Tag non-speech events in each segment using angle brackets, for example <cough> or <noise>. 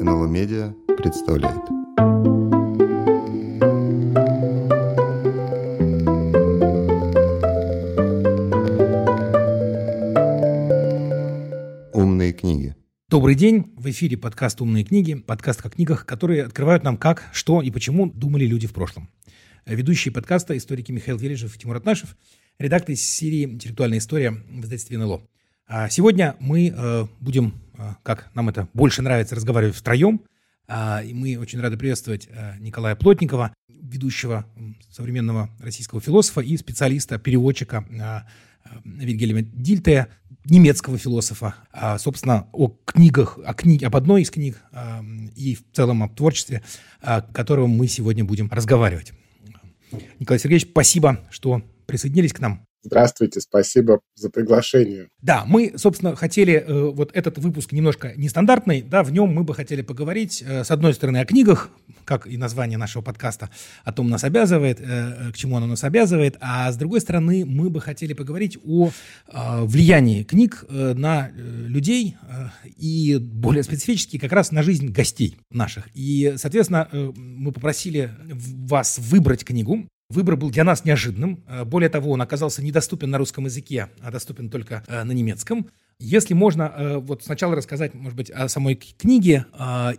НЛО Медиа представляет. Умные книги. Добрый день! В эфире подкаст «Умные книги», подкаст о книгах, которые открывают нам как, что и почему думали люди в прошлом. Ведущие подкаста – историки Михаил Вележев и Тимур Атнашев, редактор из серии «Интеллектуальная история» в издательстве НЛО. А сегодня мы э, будем, э, как нам это больше нравится, разговаривать втроем. Э, и мы очень рады приветствовать э, Николая Плотникова, ведущего современного российского философа и специалиста-переводчика э, э, Вильгельма Дильтея, немецкого философа, а, собственно, о книгах, о книге, об одной из книг а, и в целом о творчестве, о котором мы сегодня будем разговаривать. Николай Сергеевич, спасибо, что присоединились к нам. Здравствуйте, спасибо за приглашение. Да, мы, собственно, хотели э, вот этот выпуск немножко нестандартный, да, в нем мы бы хотели поговорить, э, с одной стороны, о книгах, как и название нашего подкаста о том нас обязывает, э, к чему оно нас обязывает, а с другой стороны, мы бы хотели поговорить о э, влиянии книг э, на э, людей э, и более специфически как раз на жизнь гостей наших. И, соответственно, э, мы попросили вас выбрать книгу, Выбор был для нас неожиданным. Э, более того, он оказался недоступен на русском языке, а доступен только э, на немецком. Если можно, э, вот сначала рассказать, может быть, о самой книге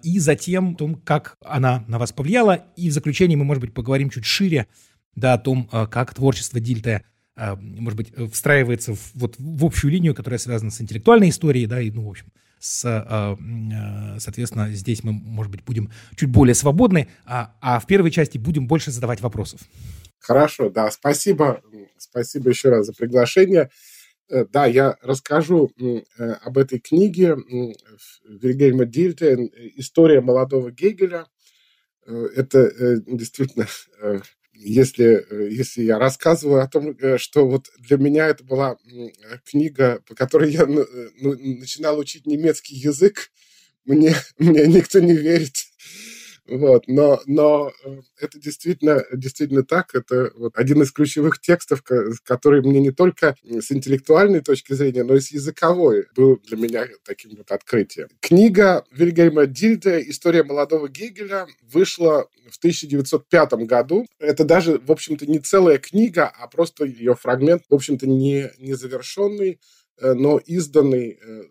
и затем о том, как она на вас повлияла. И в заключение мы, может быть, поговорим чуть шире да, о том, как творчество Дильта может быть, встраивается в, вот, в общую линию, которая связана с интеллектуальной историей, да, и, ну, в общем, с, соответственно, здесь мы, может быть, будем чуть более свободны, а, а в первой части будем больше задавать вопросов. Хорошо, да, спасибо, спасибо еще раз за приглашение. Э, да, я расскажу э, об этой книге Вильгельма Дильте «История молодого Гегеля». Э, это действительно, если, если я рассказываю о том, что вот для меня это была книга, по которой я ну, начинал учить немецкий язык, мне, <laughs> мне никто не верит. Вот, но, но э, это действительно, действительно так. Это вот один из ключевых текстов, который мне не только с интеллектуальной точки зрения, но и с языковой был для меня таким вот открытием. Книга Вильгельма Дильде «История молодого Гегеля» вышла в 1905 году. Это даже, в общем-то, не целая книга, а просто ее фрагмент, в общем-то, не, не завершенный, э, но изданный э,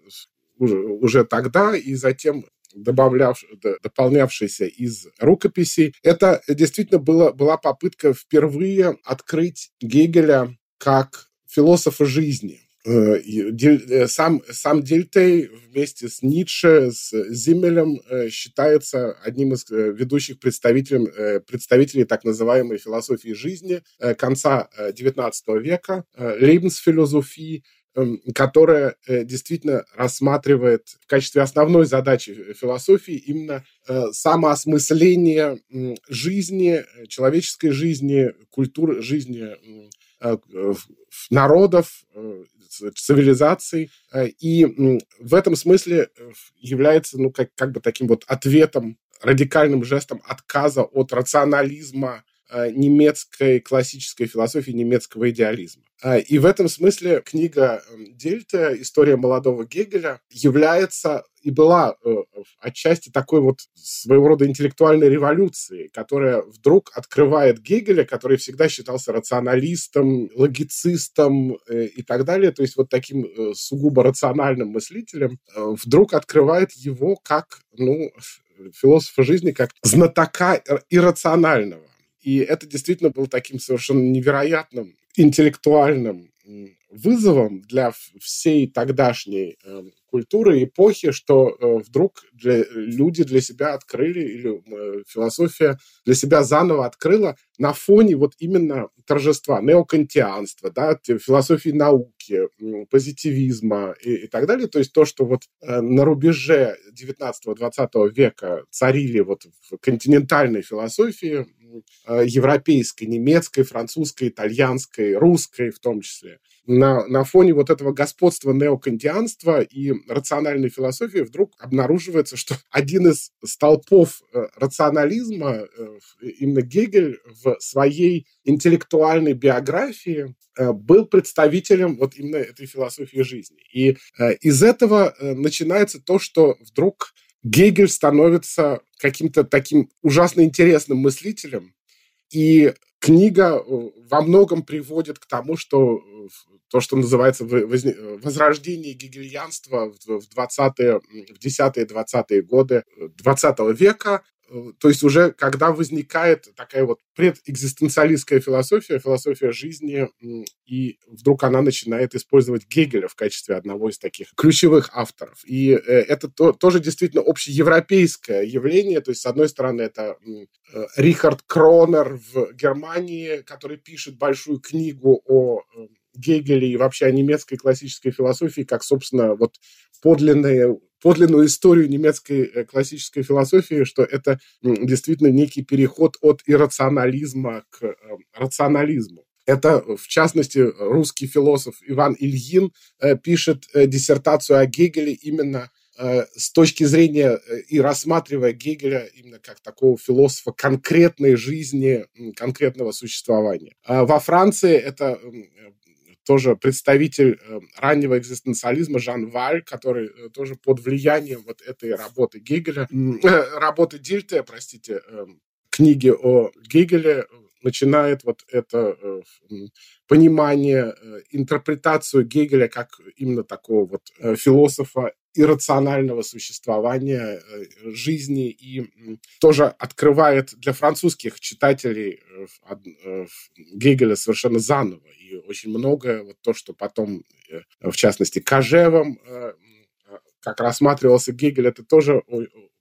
уже, уже тогда и затем добавляв, дополнявшийся из рукописей. Это действительно было, была попытка впервые открыть Гегеля как философа жизни. Э, э, сам, сам Дельтей вместе с Ницше, с Зиммелем э, считается одним из ведущих представителей, представителей так называемой философии жизни конца XIX века, Лейбенсфилософии, Эм, которая э, действительно рассматривает в качестве основной задачи философии именно э, самоосмысление жизни, э, человеческой жизни, культуры жизни народов, цивилизаций. И в этом смысле является ну, как, как бы таким вот ответом, радикальным жестом отказа от рационализма немецкой классической философии, немецкого идеализма. А, и в этом смысле книга Дельта «История молодого Гегеля» является и была э, отчасти такой вот своего рода интеллектуальной революцией, которая вдруг открывает Гегеля, который всегда считался рационалистом, логицистом э, и так далее, то есть вот таким э, сугубо рациональным мыслителем, вдруг открывает его как, ну, философа жизни, как знатока иррационального. И это действительно было таким совершенно невероятным интеллектуальным вызовом для всей тогдашней э, культуры эпохи, что э, вдруг для, люди для себя открыли, или э, философия для себя заново открыла на фоне вот именно торжества, неокантианства, да, философии науки, позитивизма и, и так далее. То есть то, что вот э, на рубеже 19-20 века царили вот в континентальной философии, э, европейской, немецкой, французской, итальянской, русской в том числе, на, на фоне вот этого господства неокантианства и рациональной философии вдруг обнаруживается, что один из столпов э, рационализма, именно Гегель, в своей интеллектуальной биографии э, был представителем вот именно этой философии жизни. И из этого начинается то, что вдруг Гегель становится каким-то таким ужасно интересным мыслителем, и книга во многом приводит к тому, что то, что называется возрождение гегельянства в 20-е, в 10-е, 20-е годы 20 века, Э, то есть уже когда возникает такая вот предэкзистенциалистская философия, философия жизни, и вдруг она начинает использовать Гегеля в качестве одного из таких ключевых авторов. И э, это то, тоже действительно общеевропейское явление. То есть, с одной стороны, это э, Рихард Кронер в Германии, который пишет большую книгу о Гегеле и вообще о немецкой классической философии, как, собственно, вот подлинные подлинную историю немецкой э, классической философии, что это действительно некий переход от иррационализма к э, рационализму. Это, в частности, русский философ Иван Ильин э, пишет диссертацию о Гегеле именно с точки зрения и рассматривая Гегеля именно как такого философа конкретной жизни, конкретного существования. А во Франции это тоже представитель э, раннего экзистенциализма Жан Валь, который э, тоже под влиянием вот этой работы Гегеля, э, работы Дильте, простите, книги о Гегеле, начинает вот это понимание, интерпретацию Гегеля как именно такого вот философа иррационального существования жизни и тоже открывает для французских читателей Гегеля совершенно заново. Очень многое, вот то, что потом, э, в частности, Кожевом, э, как рассматривался Гегель, это тоже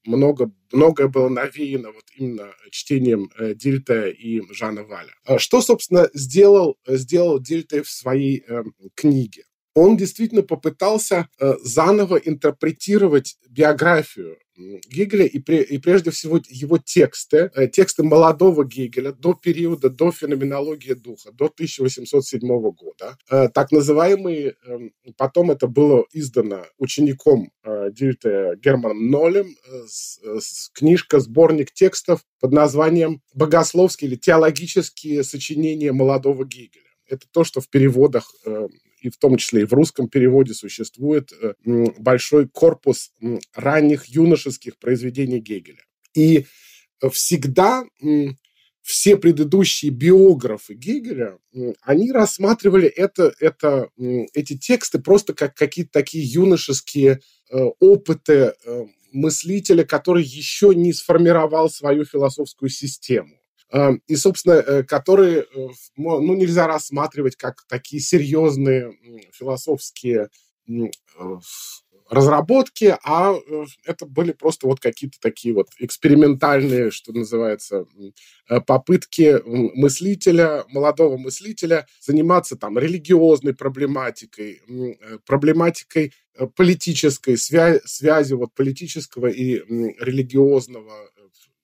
много, многое было навеяно вот именно чтением э, Дильта и Жана Валя. А что, собственно, сделал, сделал Дильта в своей э, книге? Он действительно попытался э, заново интерпретировать биографию Гегеля и, и прежде всего его тексты, э, тексты молодого Гегеля до периода, до феноменологии духа, до 1807 года. Э, так называемые, э, потом это было издано учеником Дильте Германом Нолем, книжка, сборник текстов под названием «Богословские или теологические сочинения молодого Гегеля». Это то, что в переводах э, и в том числе и в русском переводе существует э, большой корпус ранних юношеских произведений Гегеля. И всегда все предыдущие биографы Гегеля, они рассматривали это, это, эти тексты просто как какие-то такие юношеские э, опыты мыслителя, который еще не сформировал свою философскую систему. Эм, и, собственно, э, которые э, ну, нельзя рассматривать как такие серьезные философские э, разработки, а это были просто вот какие-то такие вот экспериментальные, что называется, попытки мыслителя, молодого мыслителя заниматься там религиозной проблематикой, проблематикой политической, свя- связи вот политического и религиозного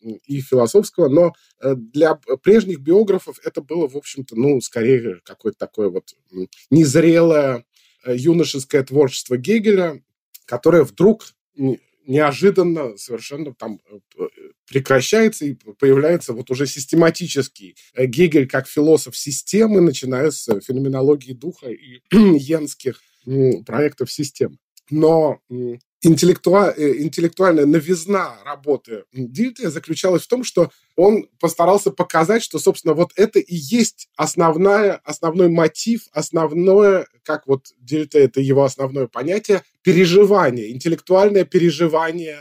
и философского, но э, для прежних биографов это было, в общем-то, ну, скорее какое-то такое вот незрелое э, юношеское творчество Гегеля, которое вдруг неожиданно совершенно там э, прекращается и появляется вот уже систематический Гегель как философ системы, начиная с феноменологии духа и <clears throat> йенских проектов системы. Но интеллектуа- э, интеллектуальная новизна работы Дильте заключалась в том, что он постарался показать, что, собственно, вот это и есть основная, основной мотив, основное, как вот Дильте, это его основное понятие, переживание, интеллектуальное переживание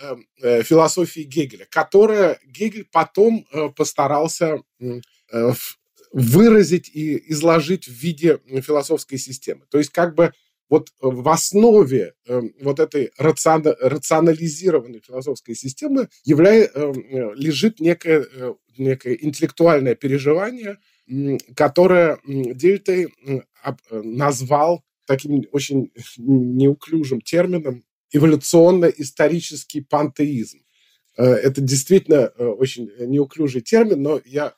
э, э, философии Гегеля, которое Гегель потом э, постарался выразить и изложить в виде философской системы. То есть как бы вот в основе э, вот этой рациона, рационализированной философской системы являет, э, э, лежит некое, э, некое интеллектуальное переживание, которое Дельтой э, назвал таким очень неуклюжим термином эволюционно-исторический пантеизм. Э, это действительно очень неуклюжий термин, но я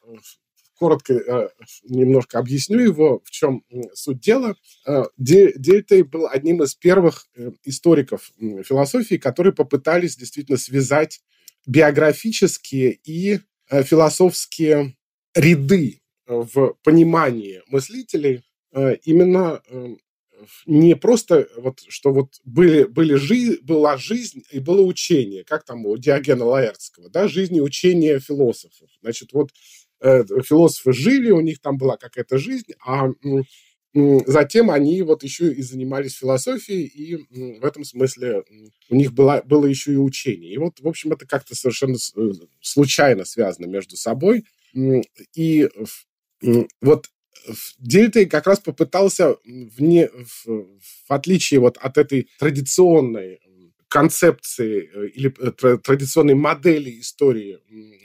коротко э, немножко объясню его, в чем суть дела. Э, Дельтей был одним из первых э, историков философии, которые попытались действительно связать биографические и философские ряды в понимании мыслителей именно не просто вот, что вот были, были жи, была жизнь и было учение, как там у Диогена Лаэртского, да, жизнь и учение философов. Значит, вот философы жили, у них там была какая-то жизнь, а затем они вот еще и занимались философией, и в этом смысле у них было, было еще и учение. И вот, в общем, это как-то совершенно э, случайно связано между собой. И вот Дельта как раз попытался, вне, в, в отличие вот от этой традиционной концепции э, или э, традиционной модели истории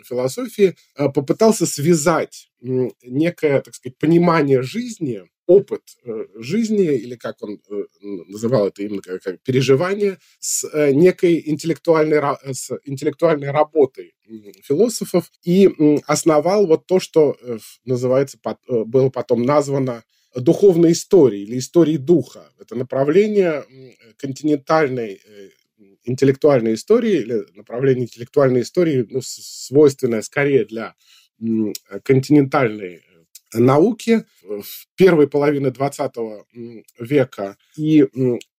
философии, попытался связать некое, так сказать, понимание жизни опыт э, жизни, или как он э, называл это именно как, переживание, с э, некой интеллектуальной, с интеллектуальной работой философов и основал вот то, что называется, было потом названо духовной историей или историей духа. Это направление континентальной интеллектуальной истории или направление интеллектуальной истории, ну, свойственное скорее для континентальной науки в первой половине 20 века. И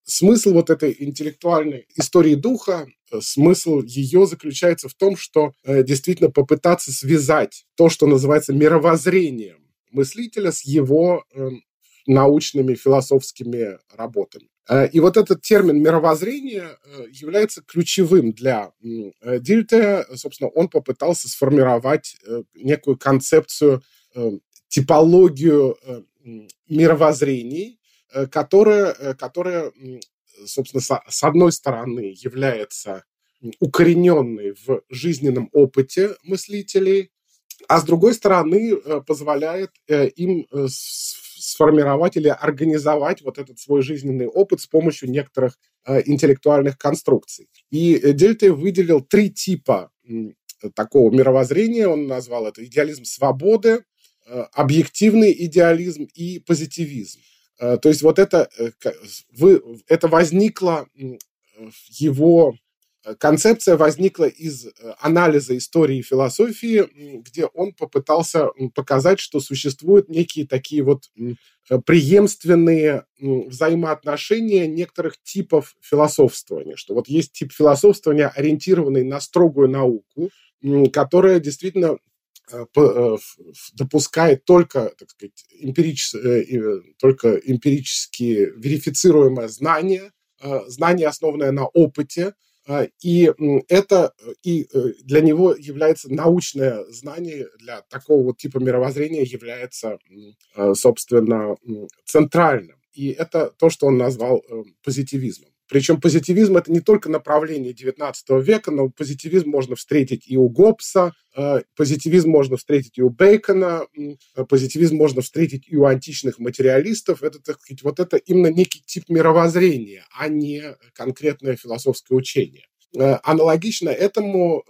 смысл вот этой интеллектуальной истории духа, э, смысл ее заключается в том, что э, действительно попытаться связать то, что называется мировоззрением мыслителя с его эм, научными философскими работами. Э, и вот этот термин мировоззрение является ключевым для Дильте. Собственно, он попытался сформировать некую концепцию типологию э, мировоззрений, э, которая, э, которая собственно, с одной стороны является укорененной в жизненном опыте мыслителей, а с другой стороны позволяет им сформировать или организовать вот этот свой жизненный опыт с помощью некоторых интеллектуальных конструкций. И Дельте выделил три типа такого мировоззрения. Он назвал это идеализм свободы, Э, объективный идеализм и позитивизм. Э, то есть вот это, э, вы, это возникло, его концепция возникла из анализа истории и философии, где он попытался показать, что существуют некие такие вот преемственные взаимоотношения некоторых типов философствования, что вот есть тип философствования, ориентированный на строгую науку, которая действительно Э, э, допускает только, так сказать, эмпирич, э, только эмпирически верифицируемое знание, знание, основанное на опыте, и это и для него является научное знание, для такого вот типа мировоззрения является, собственно, центральным. И это то, что он назвал позитивизмом. Причем позитивизм – это не только направление XIX века, но позитивизм можно встретить и у Гоббса, э, позитивизм можно встретить и у Бейкона, э, позитивизм можно встретить и у античных материалистов. Это, так сказать, вот это именно некий тип мировоззрения, а не конкретное философское учение. Э, аналогично этому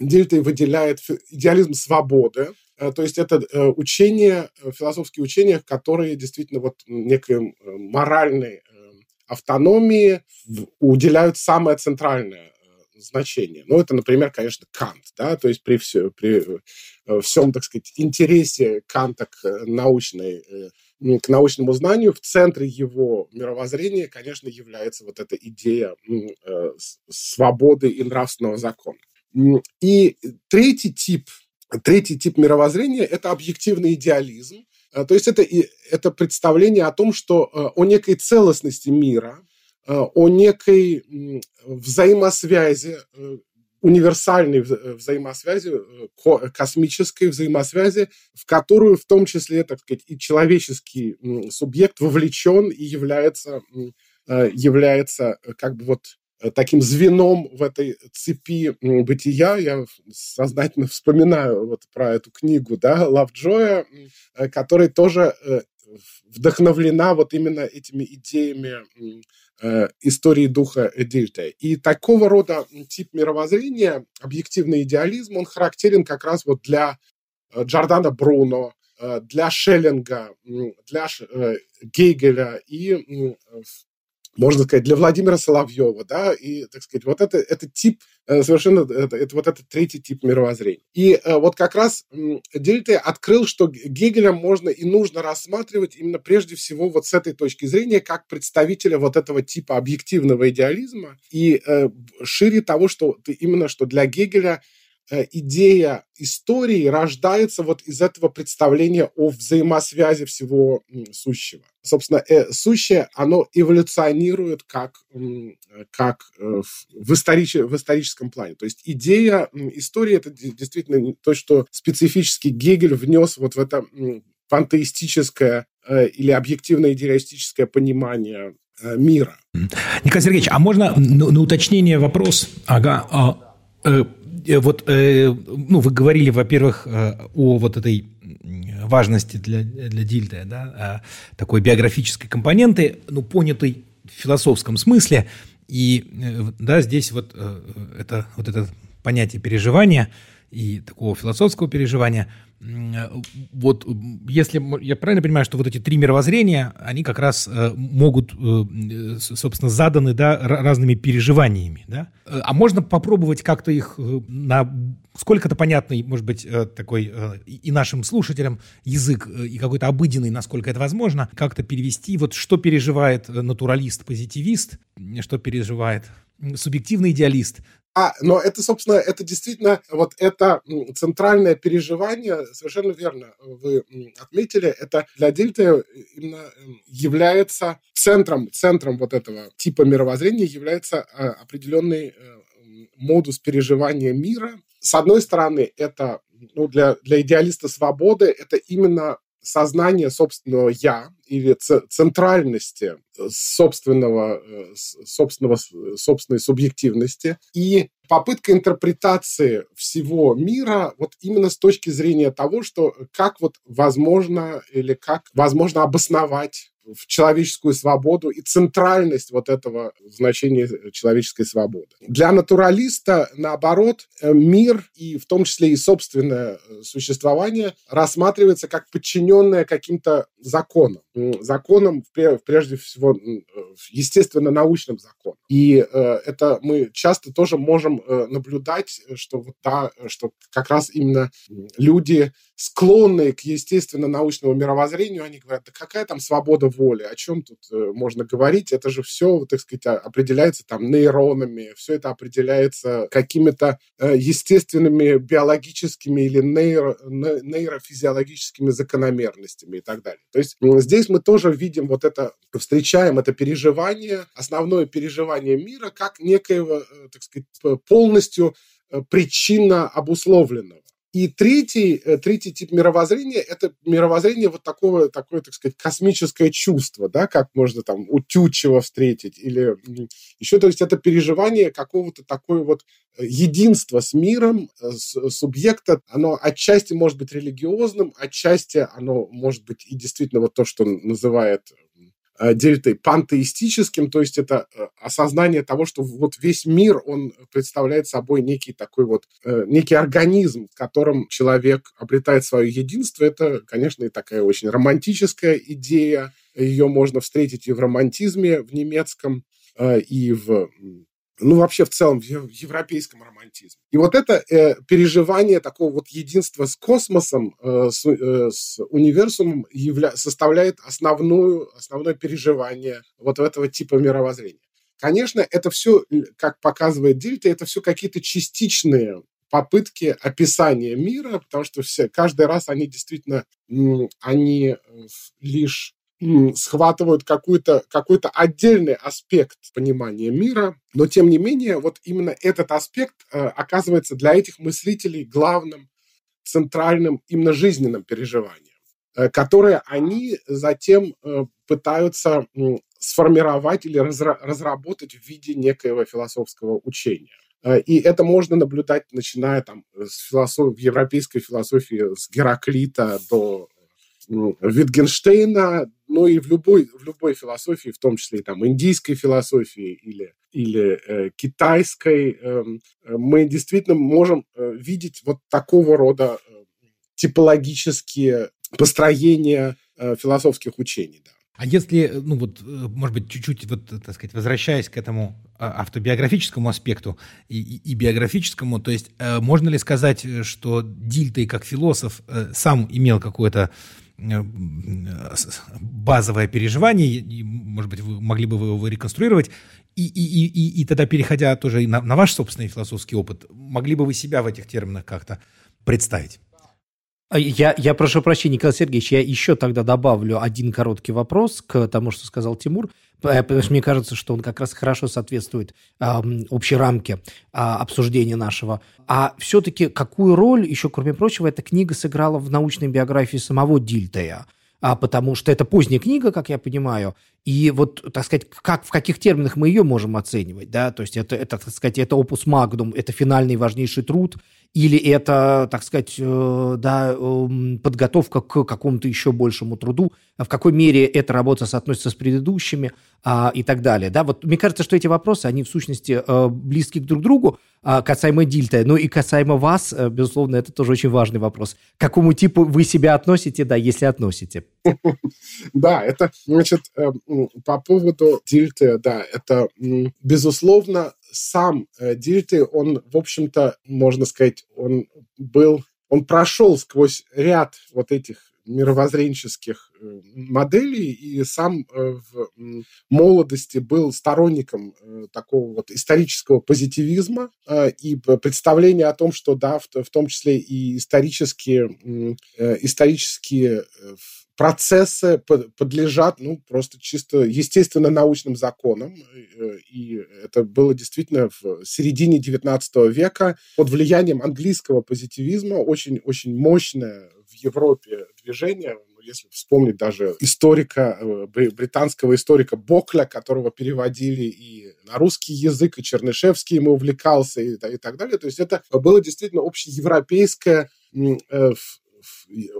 Дельта выделяет идеализм свободы, то есть это учение, философские учения, которые действительно вот некой моральной автономии уделяют самое центральное э, значение. Ну, это, например, конечно, Кант, да, то есть при, все, при э, всем, так сказать, интересе Канта к научной к научному знанию, в центре его мировоззрения, конечно, является вот эта идея э, свободы и нравственного закона. И третий тип, третий тип мировоззрения – это объективный идеализм, Э, то есть это, это представление о том, что э, о некой целостности мира, э, о некой взаимосвязи, универсальной взаимосвязи, космической взаимосвязи, в которую в том числе, так сказать, и человеческий субъект вовлечен и является, является как бы вот Э, таким звеном в этой цепи бытия. Я сознательно вспоминаю вот про эту книгу, да, Лавджоя, э, которая тоже э, вдохновлена вот именно этими идеями истории духа Дильте. И такого рода тип мировоззрения, объективный идеализм, он характерен как раз вот для Джордана Бруно, для Шеллинга, для Гегеля и можно сказать, для Владимира Соловьева, да, и, так сказать, вот это, это тип, э, совершенно, это, это вот этот третий тип мировоззрения. И э, вот как раз Дельте открыл, что Гегеля можно и нужно рассматривать именно прежде всего вот с этой точки зрения, как представителя вот этого типа объективного идеализма, и э, шире того, что именно что для Гегеля Э, идея истории рождается вот из этого представления о взаимосвязи всего сущего. Собственно, э, сущее, оно эволюционирует как, как э, в, историч, в историческом плане. То есть идея истории – это действительно то, что специфически Гегель внес вот в это пантеистическое или объективное идеалистическое понимание мира. Николай Сергеевич, а можно на, на уточнение вопрос? Ага. А, Э, вот, э, ну, вы говорили, во-первых, э, о вот этой важности для, для Дильда, да, такой биографической компоненты, ну, понятой в философском смысле. И, да, здесь вот это, вот это понятие переживания и такого философского переживания – вот если я правильно понимаю, что вот эти три мировоззрения, они как раз э, могут, э, собственно, заданы да, разными переживаниями, да? А можно попробовать как-то их э, на сколько-то понятный, может быть, такой и нашим слушателям язык, и какой-то обыденный, насколько это возможно, как-то перевести, вот что переживает натуралист-позитивист, что переживает субъективный идеалист, а, но это, собственно, это действительно вот это центральное переживание, совершенно верно вы отметили, это для Дельты именно эм, является центром, центром вот этого типа мировоззрения является а, определенный э, модус переживания мира. С одной стороны, это ну, для, для идеалиста свободы это именно сознание собственного «я» или центральности э, собственного, э, собственного, собственной субъективности и попытка интерпретации всего мира вот именно с точки зрения того, что как вот возможно или как возможно обосновать в человеческую свободу и центральность вот этого значения человеческой свободы. Для натуралиста, наоборот, э, мир и в том числе и собственное э, существование рассматривается как подчиненное каким-то законам. Законам, прежде всего, э, естественно, научным законам. И это мы часто тоже можем наблюдать, что вот да, что как раз именно люди склонные к естественно-научному мировоззрению, они говорят, да какая там свобода воли, о чем тут э, можно говорить, это же все, так сказать, определяется там нейронами, все это определяется какими-то э, естественными биологическими или нейро, нейрофизиологическими закономерностями и так далее. То есть здесь мы тоже видим вот это, встречаем это переживание, основное переживание мира как некоего, э, так сказать, полностью причинно обусловленного. И третий, э, третий тип мировоззрения – это мировоззрение вот такого, такое, так сказать, космическое чувство, да, как можно там у Тютчева встретить, или еще, то есть это переживание какого-то такой вот э, единства с миром, э, с, субъекта, оно отчасти может быть религиозным, отчасти оно может быть и действительно вот то, что называет дельтой пантеистическим, то есть это э, осознание того, что вот весь мир, он представляет собой некий такой вот, э, некий организм, в котором человек обретает свое единство. Это, конечно, и такая очень романтическая идея. Ее можно встретить и в романтизме в немецком, и в ну, вообще в целом в европейском романтизме. И вот это э, переживание такого вот единства с космосом, э, с, э, с универсумом явля, составляет основную, основное переживание вот этого типа мировоззрения. Конечно, это все, как показывает Дельта, это все какие-то частичные попытки описания мира, потому что все, каждый раз они действительно, они э, лишь схватывают какой-то какой отдельный аспект понимания мира, но тем не менее вот именно этот аспект э, оказывается для этих мыслителей главным, центральным, именно жизненным переживанием, э, которое они затем э, пытаются э, сформировать или разра- разработать в виде некоего философского учения. Э, и это можно наблюдать, начиная там с философии, европейской философии с Гераклита до Витгенштейна, но и в любой, в любой философии, в том числе там индийской философии или, или э, китайской, э, мы действительно можем э, видеть вот такого рода э, типологические построения э, философских учений. Да. А если, ну вот, может быть, чуть-чуть, вот, так сказать, возвращаясь к этому а, автобиографическому аспекту и, и, и биографическому, то есть можно ли сказать, что Дильтей как философ сам имел какое-то базовое переживание, может быть, вы могли бы вы его реконструировать, и, и, и, и тогда, переходя тоже на, на ваш собственный философский опыт, могли бы вы себя в этих терминах как-то представить? А я, я прошу прощения, Николай Сергеевич, я еще тогда добавлю один короткий вопрос к тому, что сказал Тимур, потому что мне кажется, что он как раз хорошо соответствует э, общей рамке э, обсуждения нашего. А все-таки какую роль, еще кроме прочего, эта книга сыграла в научной биографии самого Дильтея? а, потому что это поздняя книга, как я понимаю, и вот, так сказать, как, в каких терминах мы ее можем оценивать, да, то есть это, это так сказать, это опус магнум, это финальный важнейший труд, или это, так сказать, э, да, эм, подготовка к какому-то еще большему труду, а в какой мере эта работа соотносится с предыдущими а, и так далее. Да, вот мне кажется, что эти вопросы, они в сущности э, близки друг к другу, а, касаемо Дильта, ну и касаемо вас, э, безусловно, это тоже очень важный вопрос. К какому типу вы себя относите, да, если относите? <laughs> Да, это, значит, по поводу Дильта, да, это, безусловно, сам э, Дильты, он, в общем-то, можно сказать, он был, он прошел сквозь ряд вот этих мировоззренческих э, моделей и сам э, в молодости был сторонником такого вот исторического позитивизма и представления о том, что да, в том числе и исторические, исторические процессы подлежат, ну, просто чисто естественно научным законам. Э, и это было действительно в середине XIX века под влиянием английского позитивизма очень-очень мощное Европе движение, ну, если вспомнить даже историка, э, британского историка Бокля, которого переводили и на русский язык, и Чернышевский ему увлекался, и, и так далее. То есть это было действительно общеевропейское э,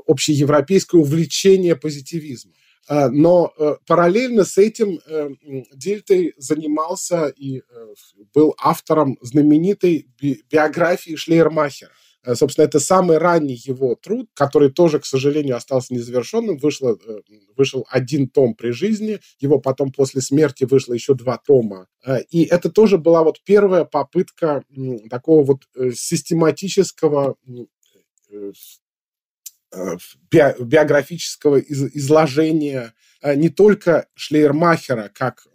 общеевропейское увлечение позитивизмом. А, но э, параллельно с этим э, Дильтей занимался и э, был автором знаменитой биографии Шлейермахера. Собственно, это самый ранний его труд, который тоже, к сожалению, остался незавершенным. Вышло, вышел один том при жизни, его потом после смерти вышло еще два тома. И это тоже была вот первая попытка такого вот систематического Э, биографического изложения э, не только Шлейермахера как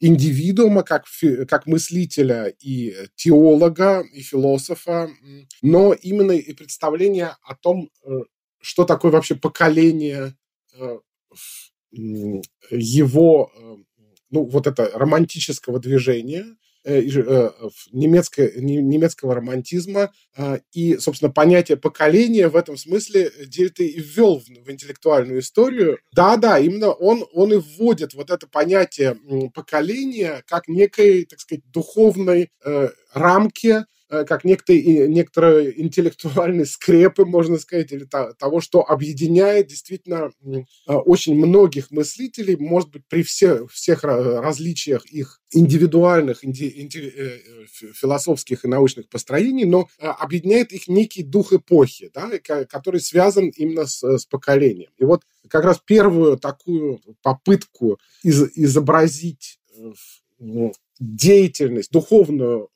индивидуума, как, как мыслителя и теолога, и философа, но именно и представление о том, э, что такое вообще поколение его, ну, вот это романтического движения, немецкого, немецкого романтизма. А, и, собственно, понятие поколения в этом смысле Дельта и ввел в, в интеллектуальную историю. Да-да, именно он, он и вводит вот это понятие поколения как некой, так сказать, духовной э, рамки, Э, как некоторые, некоторые интеллектуальные скрепы, можно сказать, или того, что объединяет действительно э, очень многих мыслителей, может быть, при всех, всех различиях их индивидуальных, инди, инди, э, философских и научных построений, но объединяет их некий дух эпохи, да, который связан именно с, с поколением. И вот как раз первую такую попытку из, изобразить деятельность, духовную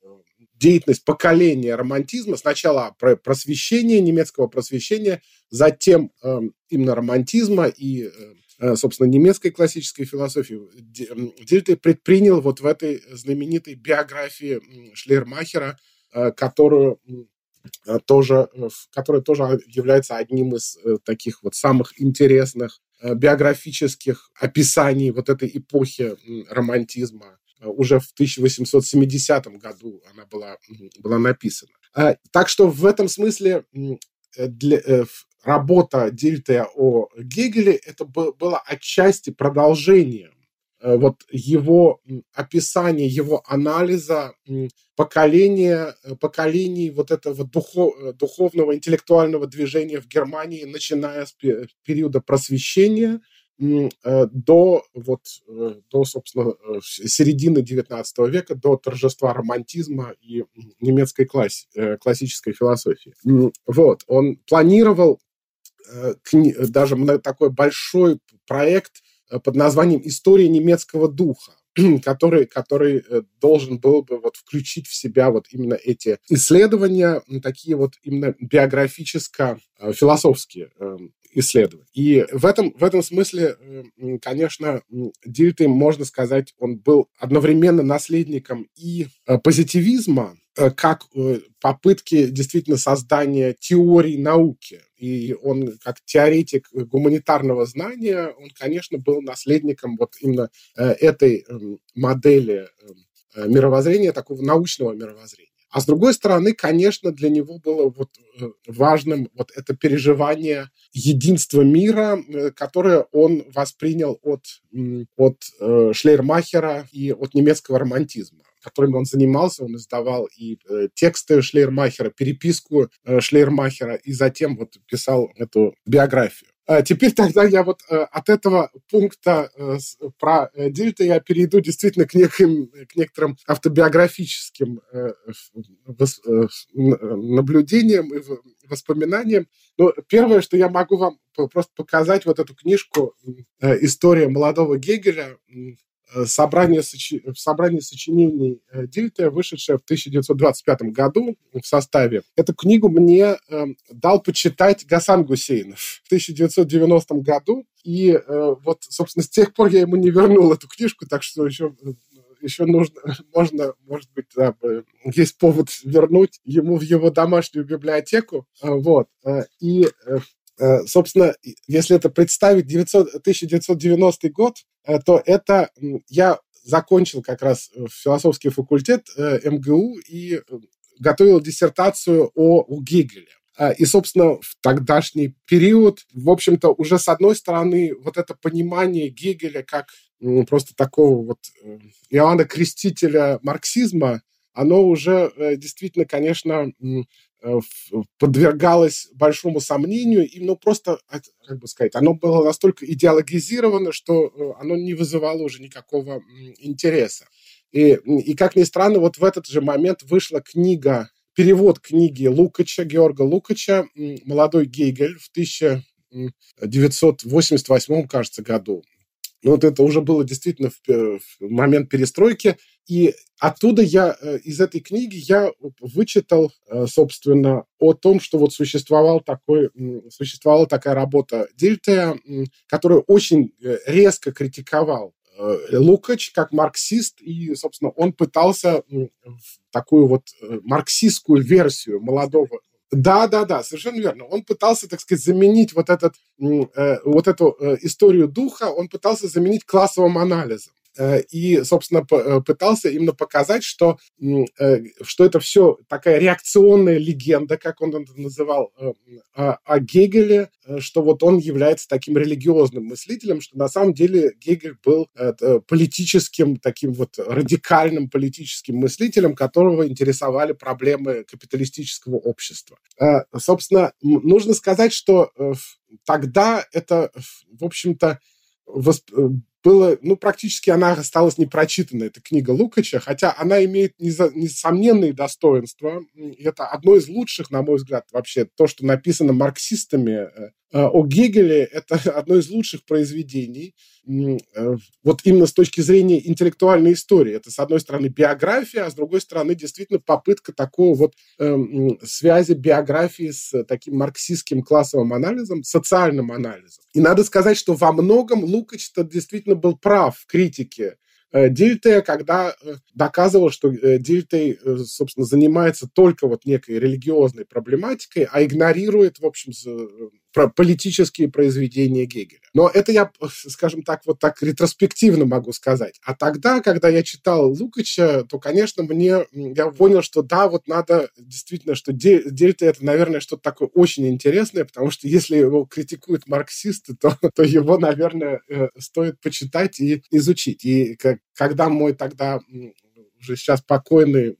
деятельность поколения романтизма. Сначала просвещение, немецкого просвещения, затем э, именно романтизма и, э, э собственно, немецкой классической философии. Дильте предпринял вот в этой знаменитой биографии Шлейермахера, э, которую э, тоже, э, которая тоже является одним из таких вот самых интересных биографических описаний вот этой эпохи романтизма Э, уже в 1870 году она была, была написана. А, так что в этом смысле э, для, э, работа Дильтея о Гегеле это было отчасти продолжением вот его описания, его анализа поколения, поколений вот этого духов, духовного интеллектуального движения в Германии, начиная с периода просвещения – Э, до, вот, э, до, собственно, э, середины XIX века, до торжества романтизма и немецкой класс, классической философии. Вот, он планировал даже такой большой проект под названием «История немецкого духа». <clears throat> который, который э, должен был бы вот включить в себя вот именно эти исследования, такие вот именно биографическо-философские э, исследования. И в этом, в этом смысле, конечно, Дильте, можно сказать, он был одновременно наследником и э, позитивизма, Э, как э, попытки действительно создания теории науки. И он, как теоретик гуманитарного знания, он, конечно, был наследником вот именно э, этой эм, модели эм, мировоззрения, такого научного мировоззрения. А с другой стороны, конечно, для него было вот важным вот это переживание единства мира, которое он воспринял от, от Шлейермахера и от немецкого романтизма которыми он занимался. Он издавал и э, тексты Шлейермахера, переписку э, Шлейермахера, и затем вот писал эту биографию. А теперь тогда я вот э, от этого пункта про Дильта я перейду действительно к, неким, к некоторым автобиографическим наблюдениям и воспоминаниям. Но первое, что я могу вам просто показать, вот эту книжку «История молодого Гегеля», Э, собрание, в собрании сочинений э, Дильте, вышедшее в 1925 году в составе. Эту книгу мне э, дал почитать Гасан Гусейнов в 1990 году. И э, вот, собственно, с тех пор я ему не вернул эту книжку, так что еще еще нужно, <laughs> можно, может быть, да, есть повод вернуть ему в его домашнюю библиотеку. Вот. И Э, собственно, если это представить 900, 1990 год, э, то это я закончил как раз э, философский факультет МГУ и готовил диссертацию о, о Гегеле. И, собственно, в тогдашний период, в общем-то, уже с одной стороны, вот это понимание Гегеля как просто такого вот Иоанна Крестителя марксизма, оно уже действительно, конечно, Э, подвергалось большому сомнению, и, ну, просто, как бы сказать, оно было настолько идеологизировано, что э, оно не вызывало уже никакого интереса. И, и как ни странно, вот в этот же момент вышла книга, перевод книги Лукача, Георга Лукача «Молодой Гегель» в 1988, кажется, году. Ну, вот это уже было действительно в, в момент перестройки. И оттуда я, э, из этой книги я вычитал, э, собственно, о том, что вот существовал такой, существовала такая работа Дильтея, которую очень э, резко критиковал Лукач как марксист, и, собственно, он пытался такую вот марксистскую версию молодого да, да, да, совершенно верно. Он пытался, так сказать, заменить вот, этот, э, вот эту э, историю духа, он пытался заменить классовым анализом. Э, и, собственно, э, пытался именно показать, что, э, что это все такая реакционная легенда, как он это называл, о Гегеле, что вот он является таким религиозным мыслителем, что на самом деле Гегель был политическим, таким вот радикальным политическим мыслителем, которого интересовали проблемы капиталистического общества. Собственно, нужно сказать, что тогда это, в общем-то, было, ну, практически она осталась непрочитанной, эта книга Лукача, хотя она имеет несомненные достоинства. Это одно из лучших, на мой взгляд, вообще, то, что написано марксистами Э, о Гегеле это <laughs> одно из лучших произведений, э, вот именно с точки зрения интеллектуальной истории. Это, с одной стороны, биография, а с другой стороны, действительно попытка такого вот э, связи биографии с таким марксистским классовым анализом, социальным анализом. И надо сказать, что во многом Лукач-то действительно был прав в критике Э, Дильте, когда э, доказывал, что э, Дильте, собственно, занимается только вот некой религиозной проблематикой, а игнорирует, в общем, политические произведения Гегеля. Но это я, скажем так, вот так ретроспективно могу сказать. А тогда, когда я читал Лукача, то, конечно, мне, я понял, что да, вот надо действительно, что Дельта это, наверное, что-то такое очень интересное, потому что если его критикуют марксисты, то, <laughs> то его, наверное, стоит почитать и изучить. И когда мой тогда уже сейчас покойный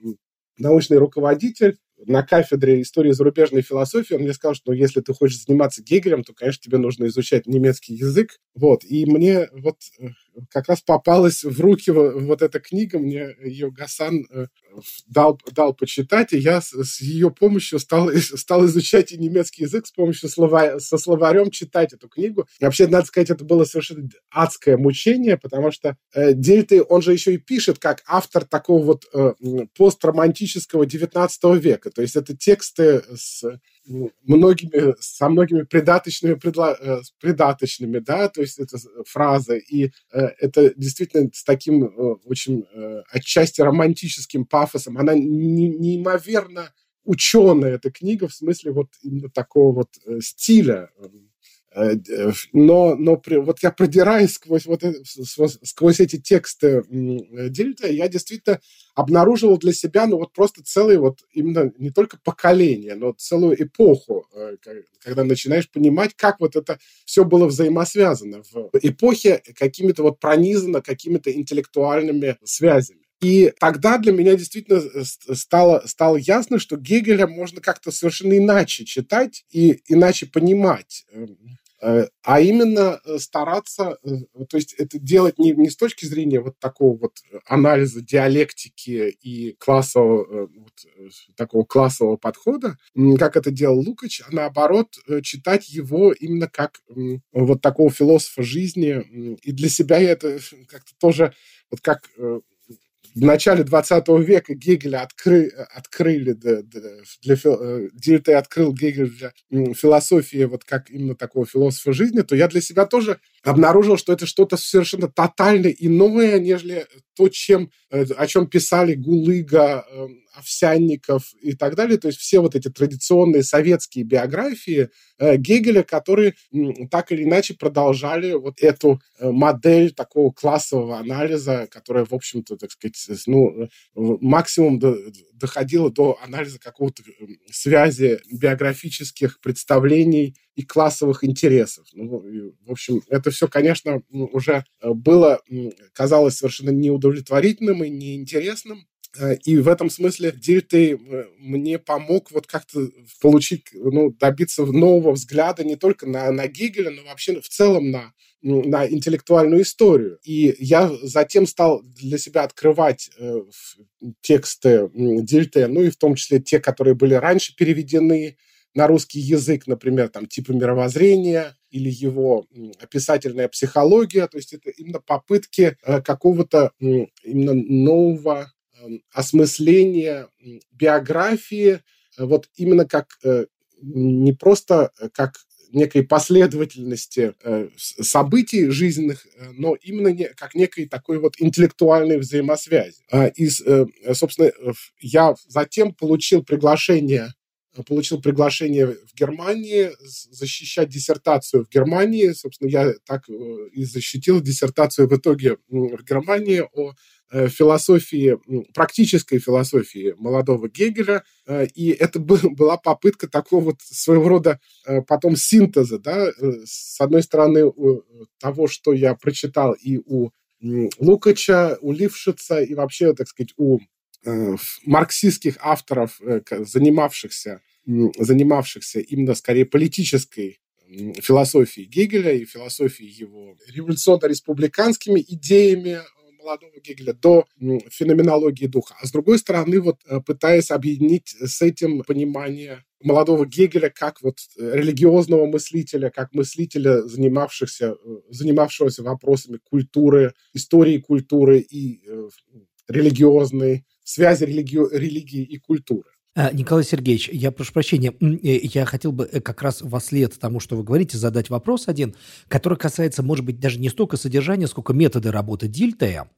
научный руководитель на кафедре истории зарубежной философии он мне сказал, что ну, если ты хочешь заниматься Гегелем, то, конечно, тебе нужно изучать немецкий язык. Вот. И мне вот э, как раз попалась в руки вот эта книга, мне ее Гасан э, дал, дал почитать, и я с, ее помощью стал, <laughs> стал изучать и немецкий язык с помощью слова, со словарем читать эту книгу. И вообще, надо сказать, это было совершенно адское мучение, потому что э, Дельты, он же еще и пишет как автор такого вот э, постромантического 19 века. То есть это тексты с многими, со многими придаточными, предла, э, придаточными, да, то есть это фраза, и э, это действительно с таким э, очень отчасти романтическим пафосом. Она не, неимоверно ученая, эта книга, в смысле вот именно такого вот стиля Э, но, но вот я продираюсь сквозь, вот, сквозь эти тексты Дильта, я действительно обнаружил для себя, ну вот просто целый вот именно не только поколение, но целую эпоху, э, когда начинаешь понимать, как вот это все было взаимосвязано в эпохе какими-то вот пронизано какими-то интеллектуальными связями. И тогда для меня действительно стало, стало ясно, что Гегеля можно как-то совершенно иначе читать и иначе понимать. Э, а именно э, стараться, э, то есть это делать не, не с точки зрения вот такого вот анализа диалектики и классового, вот, такого классового подхода, как это делал Лукач, а наоборот читать его именно как вот такого философа жизни. И для себя я это как-то тоже вот как в начале 20 века Гегеля откры, открыли, для, для, Дильте открыл Гегель для философии вот как именно такого философа жизни, то я для себя тоже обнаружил, что это что-то совершенно тотально иное, нежели то, чем, э, о чем писали Гулыга, эм, Овсянников и так далее. То есть все вот эти традиционные советские биографии э, Гегеля, которые так или иначе продолжали вот эту э, модель такого классового анализа, которая, в общем-то, так сказать, ну, максимум доходила до анализа какого-то связи биографических представлений и классовых интересов. Ну, в общем, это все, конечно, уже э, было, казалось совершенно неудовлетворительным и неинтересным. Э, и в этом смысле Дильтей э, мне помог вот как-то получить, ну, добиться нового взгляда не только на, на Гегеля, но вообще в целом на, на интеллектуальную историю. И я затем стал для себя открывать э, тексты Дильтея, ну и в том числе те, которые были раньше переведены на русский язык, например, там типа мировоззрения или его описательная психология, то есть это именно попытки э, какого-то именно нового осмысления биографии, э, вот именно как э, не просто как некой последовательности событий жизненных, но именно не, как некой такой вот интеллектуальной взаимосвязи. А, и, собственно, я затем получил приглашение получил приглашение в Германии защищать диссертацию в Германии. Собственно, я так э, и защитил диссертацию в итоге в Германии о э, философии, практической философии молодого Гегеля. Э, и это <laughs> была попытка такого вот своего рода потом синтеза, да, с одной стороны, того, что я прочитал и у Лукача, у Лившица, и вообще, так сказать, у марксистских авторов, занимавшихся, занимавшихся именно скорее политической философией Гегеля и философией его революционно-республиканскими идеями молодого Гегеля до феноменологии духа. А с другой стороны, вот э, пытаясь объединить с этим понимание молодого Гегеля как вот религиозного мыслителя, как мыслителя, занимавшихся, занимавшегося вопросами культуры, истории культуры и религиозной связи религию, религии и культуры. А, Николай Сергеевич, я прошу прощения, э, я хотел бы э, как раз во след тому, что вы говорите, задать вопрос один, который касается, может быть, даже не столько содержания, сколько метода работы Дильтея.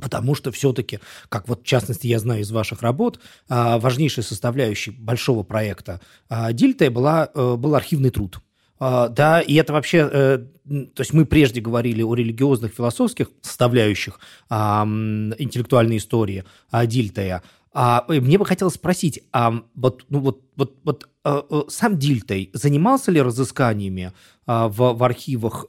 Потому что все-таки, как вот в частности я знаю из ваших работ, а, важнейшей составляющей большого проекта а, Дильтея была, э, был архивный труд. Да, и это вообще, то есть мы прежде говорили о религиозных, философских составляющих интеллектуальной истории Дильтея, а, мне бы хотелось спросить, а вот, ну вот, вот, вот сам Дильтей занимался ли разысканиями в, в архивах,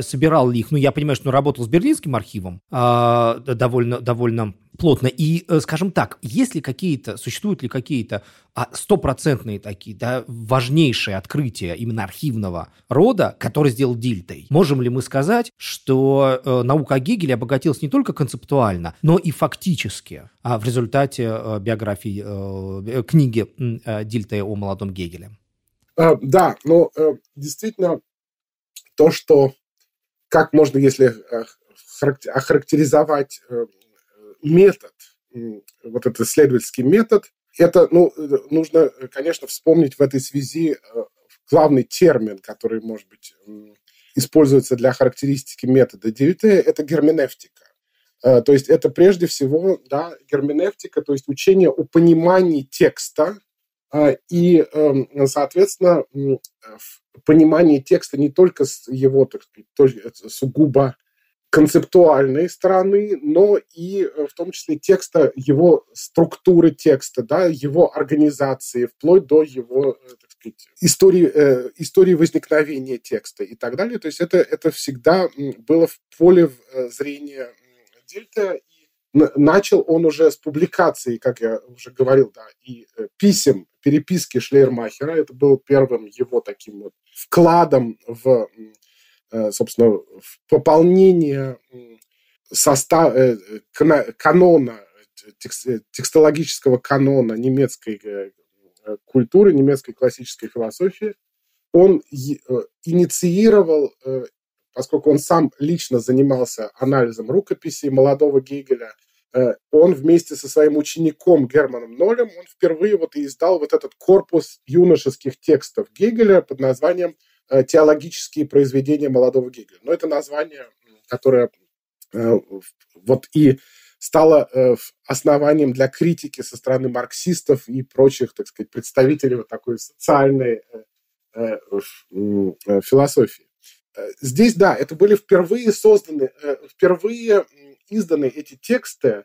собирал ли их? Ну, я понимаю, что он работал с Берлинским архивом довольно, довольно плотно. И, э, скажем так, есть ли какие-то, существуют ли какие-то а, стопроцентные такие, да, важнейшие открытия именно архивного рода, которые сделал Дильтей? Можем ли мы сказать, что э, наука о Гегеле обогатилась не только концептуально, но и фактически а, в результате э, биографии, книги Дильтея о молодом Гегеле? А, да, но действительно то, что как можно, если э, охарактеризовать метод, вот этот исследовательский метод, это, ну, нужно, конечно, вспомнить в этой связи э, главный термин, который, может быть, используется для характеристики метода Дирите, это герменевтика. Э, то есть это прежде всего да, герменевтика, то есть учение о понимании текста э, и, эм, соответственно, понимание текста не только с его, так сказать, сугубо концептуальной стороны, но и э, в том числе текста, его структуры текста, да, его организации, вплоть до его, э, так сказать, истории, э, истории возникновения текста и так далее. То есть это, это всегда было в поле зрения Дельта, начал он уже с публикации, как я уже говорил, да, и писем, переписки Шлейермахера. Это был первым его таким вот вкладом в Э, собственно, в пополнение состава, э, канона, текстологического канона немецкой э, культуры, немецкой классической философии, он инициировал, поскольку он сам лично занимался анализом рукописей молодого Гегеля, он вместе со своим учеником Германом Нолем, он впервые вот и издал вот этот корпус юношеских текстов Гегеля под названием Э, теологические произведения молодого Гегеля. Но это название, которое э, вот и стало э, основанием для критики со стороны марксистов и прочих, так сказать, представителей вот такой социальной философии. Здесь, да, это были впервые созданы, впервые изданы эти тексты,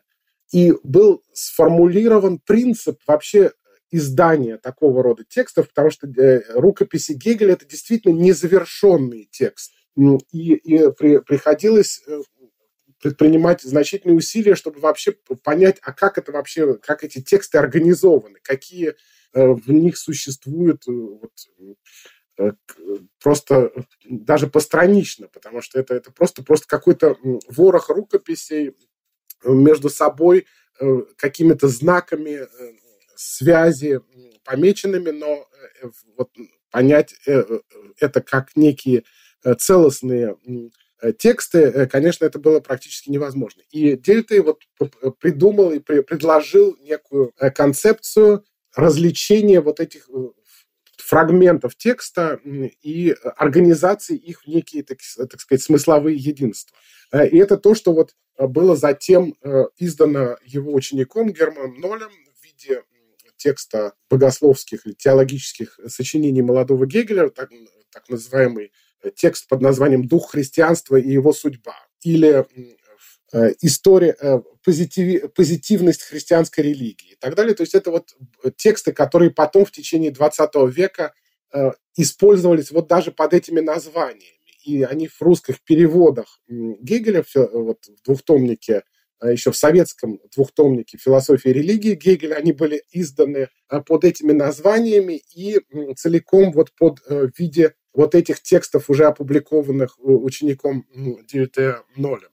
и был сформулирован принцип вообще издания такого рода текстов, потому что э, рукописи Гегеля – это действительно незавершенный текст. И, и при, приходилось э, предпринимать значительные усилия, чтобы вообще понять, а как это вообще, как эти тексты организованы, какие э, в них существуют вот, просто даже постранично, потому что это, это просто, просто какой-то ворох рукописей между собой, какими-то знаками связи помеченными, но э, вот понять э, э, это как некие целостные тексты, конечно, это было практически невозможно. И Дельтей вот придумал и предложил некую концепцию развлечения вот этих фрагментов текста и организации их в некие, так, так сказать, смысловые единства. И это то, что вот было затем издано его учеником Германом Нолем в виде текста богословских или теологических сочинений молодого Гегеля, так, так называемый э, текст под названием «Дух христианства и его судьба», или э, история, э, позитив, позитивность христианской религии и так далее. То есть это вот тексты, которые потом в течение 20 века использовались вот даже под этими названиями. И они в русских переводах Гегеля вот, в двухтомнике а еще в советском двухтомнике «Философия и религии» Гегеля, они были изданы под этими названиями и целиком вот под э, виде вот этих текстов, уже опубликованных учеником Дюте Нолем.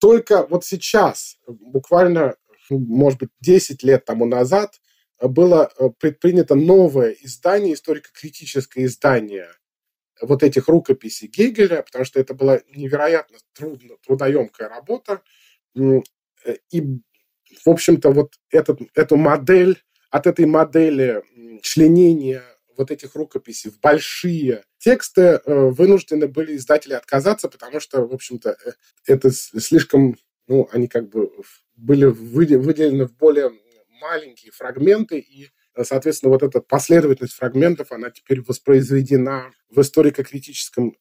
Только вот сейчас, буквально, может быть, 10 лет тому назад, было э, предпринято новое издание, историко-критическое издание вот этих рукописей Гегеля, потому что это была невероятно трудно, трудоемкая работа, Э, и, в общем-то, вот этот, эту модель, от этой модели членения вот этих рукописей в большие тексты э, вынуждены были издатели отказаться, потому что, в общем-то, э, это слишком, ну, они как бы были выделены в более маленькие фрагменты, и, соответственно, вот эта последовательность фрагментов, она теперь воспроизведена в историко-критическом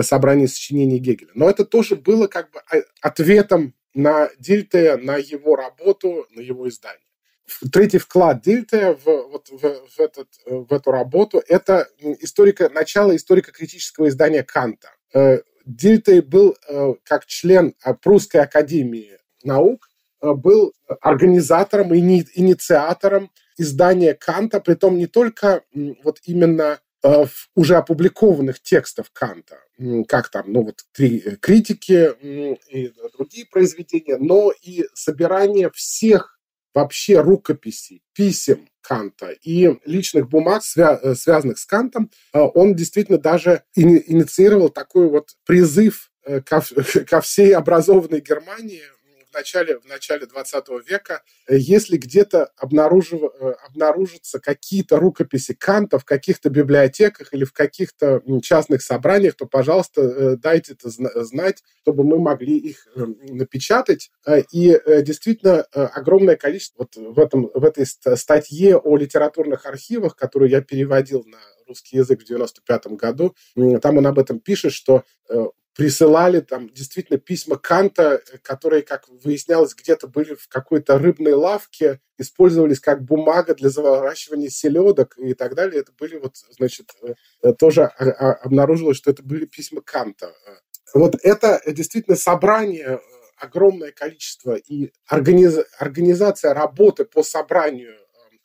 собрании сочинений Гегеля. Но это тоже было как бы ответом на Дильте, на его работу, на его издание. Третий вклад Дильте в, вот, в, в, этот, в эту работу – это историка, начало историко-критического издания Канта. Дильте был как член Прусской академии наук, был организатором и инициатором издания Канта, при том не только вот именно Э, уже опубликованных текстов Канта, как там, ну вот три э, критики и другие произведения, но и собирание всех вообще рукописей, писем Канта и личных бумаг, свя- э, связанных с Кантом, он действительно даже инициировал такой вот призыв ко, <laughs> ко всей образованной Германии в начале, в начале 20 века, э, если где-то обнаружив, э, обнаружатся какие-то рукописи Канта в каких-то библиотеках или в каких-то частных собраниях, то, пожалуйста, э, дайте это знать, чтобы мы могли их напечатать. И действительно огромное количество, вот в, этом, в этой статье о литературных архивах, которую я переводил на русский язык в 95 году, там он об этом пишет, что присылали там действительно письма Канта, э, которые, как выяснялось, где-то были в какой-то рыбной лавке, использовались как бумага для заворачивания селедок и так далее. Это были вот, значит, э, э, тоже обнаружилось, что это были письма Канта. Вот это действительно собрание огромное количество и организ... организация работы по собранию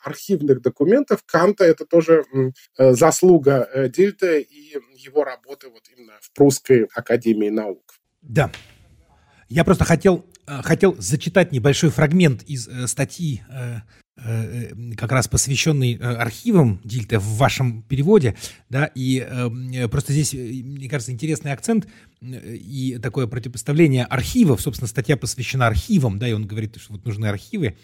архивных документов Канта это тоже э, заслуга э, Дильта и его работы вот именно в Прусской академии наук. Да. Я просто хотел, э, хотел зачитать небольшой фрагмент из статьи, как раз посвященный архивам Дильта в вашем переводе, да, и просто здесь, мне кажется, интересный акцент и такое противопоставление архивов, собственно, статья посвящена архивам, да, и он говорит, что вот нужны архивы,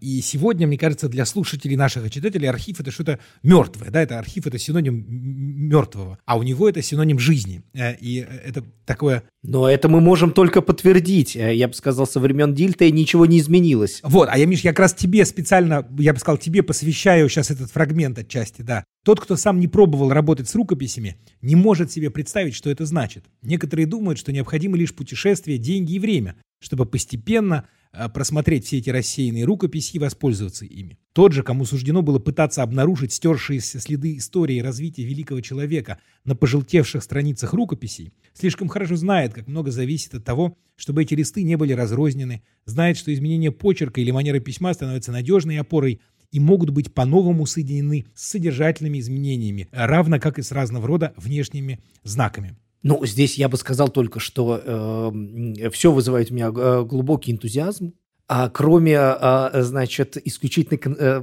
и сегодня, мне кажется, для слушателей наших и читателей архив это что-то мертвое, да, это архив это синоним мертвого, а у него это синоним жизни. Э, и это такое... Но это мы можем только подтвердить. Э, я бы сказал, со времен Дильта ничего не изменилось. Вот, а я, Миш, я как раз тебе специально, я бы сказал, тебе посвящаю сейчас этот фрагмент отчасти, да. Тот, кто сам не пробовал работать с рукописями, не может себе представить, что это значит. Некоторые думают, что необходимы лишь путешествия, деньги и время, чтобы постепенно Э, просмотреть все эти рассеянные рукописи и воспользоваться ими. Тот же, кому суждено было пытаться обнаружить стершиеся следы истории развития великого человека на пожелтевших страницах рукописей, слишком хорошо знает, как много зависит от того, чтобы эти листы не были разрознены, знает, что изменение почерка или манеры письма становятся надежной опорой и могут быть по-новому соединены с содержательными изменениями, равно как и с разного рода внешними знаками. Ну, здесь я бы сказал только, что э, все вызывает у меня э, глубокий энтузиазм. А кроме, э, значит, исключительно, э,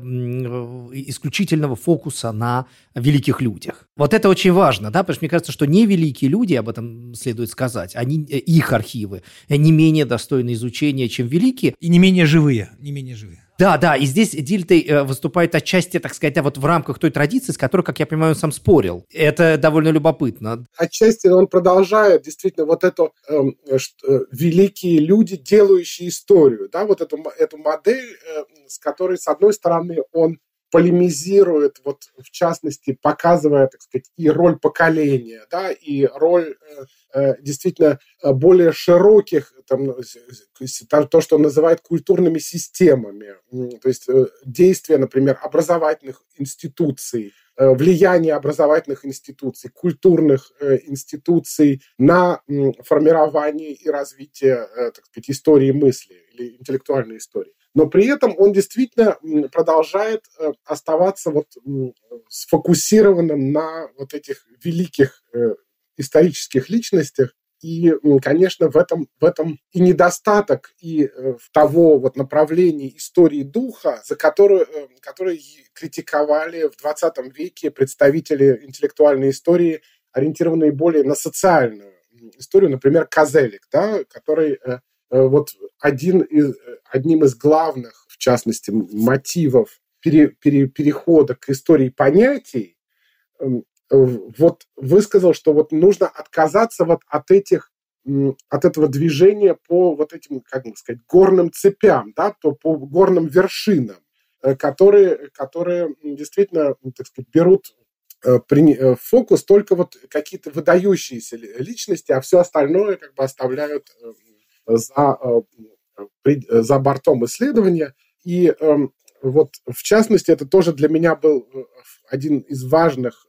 исключительного фокуса на великих людях. Вот это очень важно, да, потому что мне кажется, что не великие люди, об этом следует сказать, они, э, их архивы не менее достойны изучения, чем великие. И не менее живые, не менее живые. Да, да, и здесь Дильтей э, выступает отчасти, так сказать, вот в рамках той традиции, с которой, как я понимаю, он сам спорил. Это довольно любопытно. Отчасти он продолжает действительно вот эту эм, э, э, великие люди, делающие историю, да, вот эту, эту модель, э, с которой, с одной стороны, он полемизирует, вот в частности, показывая, так сказать, и роль поколения, да, и роль э действительно э, более широких, там, то, что он называет культурными системами, то есть э, действия, например, образовательных институций, влияние образовательных институций, культурных институций на формирование и развитие, так сказать, истории мысли или интеллектуальной истории. Но при этом он действительно продолжает э, оставаться вот сфокусированным на вот этих великих э, исторических личностях. И, конечно, в этом, в этом и недостаток и э, в того вот направления истории духа, за которую, которые критиковали в 20 веке представители интеллектуальной истории, ориентированные более на социальную историю, например, Козелик, да, который Э, вот один из, одним из главных, в частности, мотивов пере, пере, перехода к истории понятий, вот высказал, что вот нужно отказаться вот от этих от этого движения по вот этим, как бы сказать, горным цепям, да, то по горным вершинам, э, которые, которые действительно, так сказать, берут э, фокус только вот какие-то выдающиеся личности, а все остальное как бы оставляют за, э, за бортом исследования. И эм, вот в частности это тоже для меня был один из важных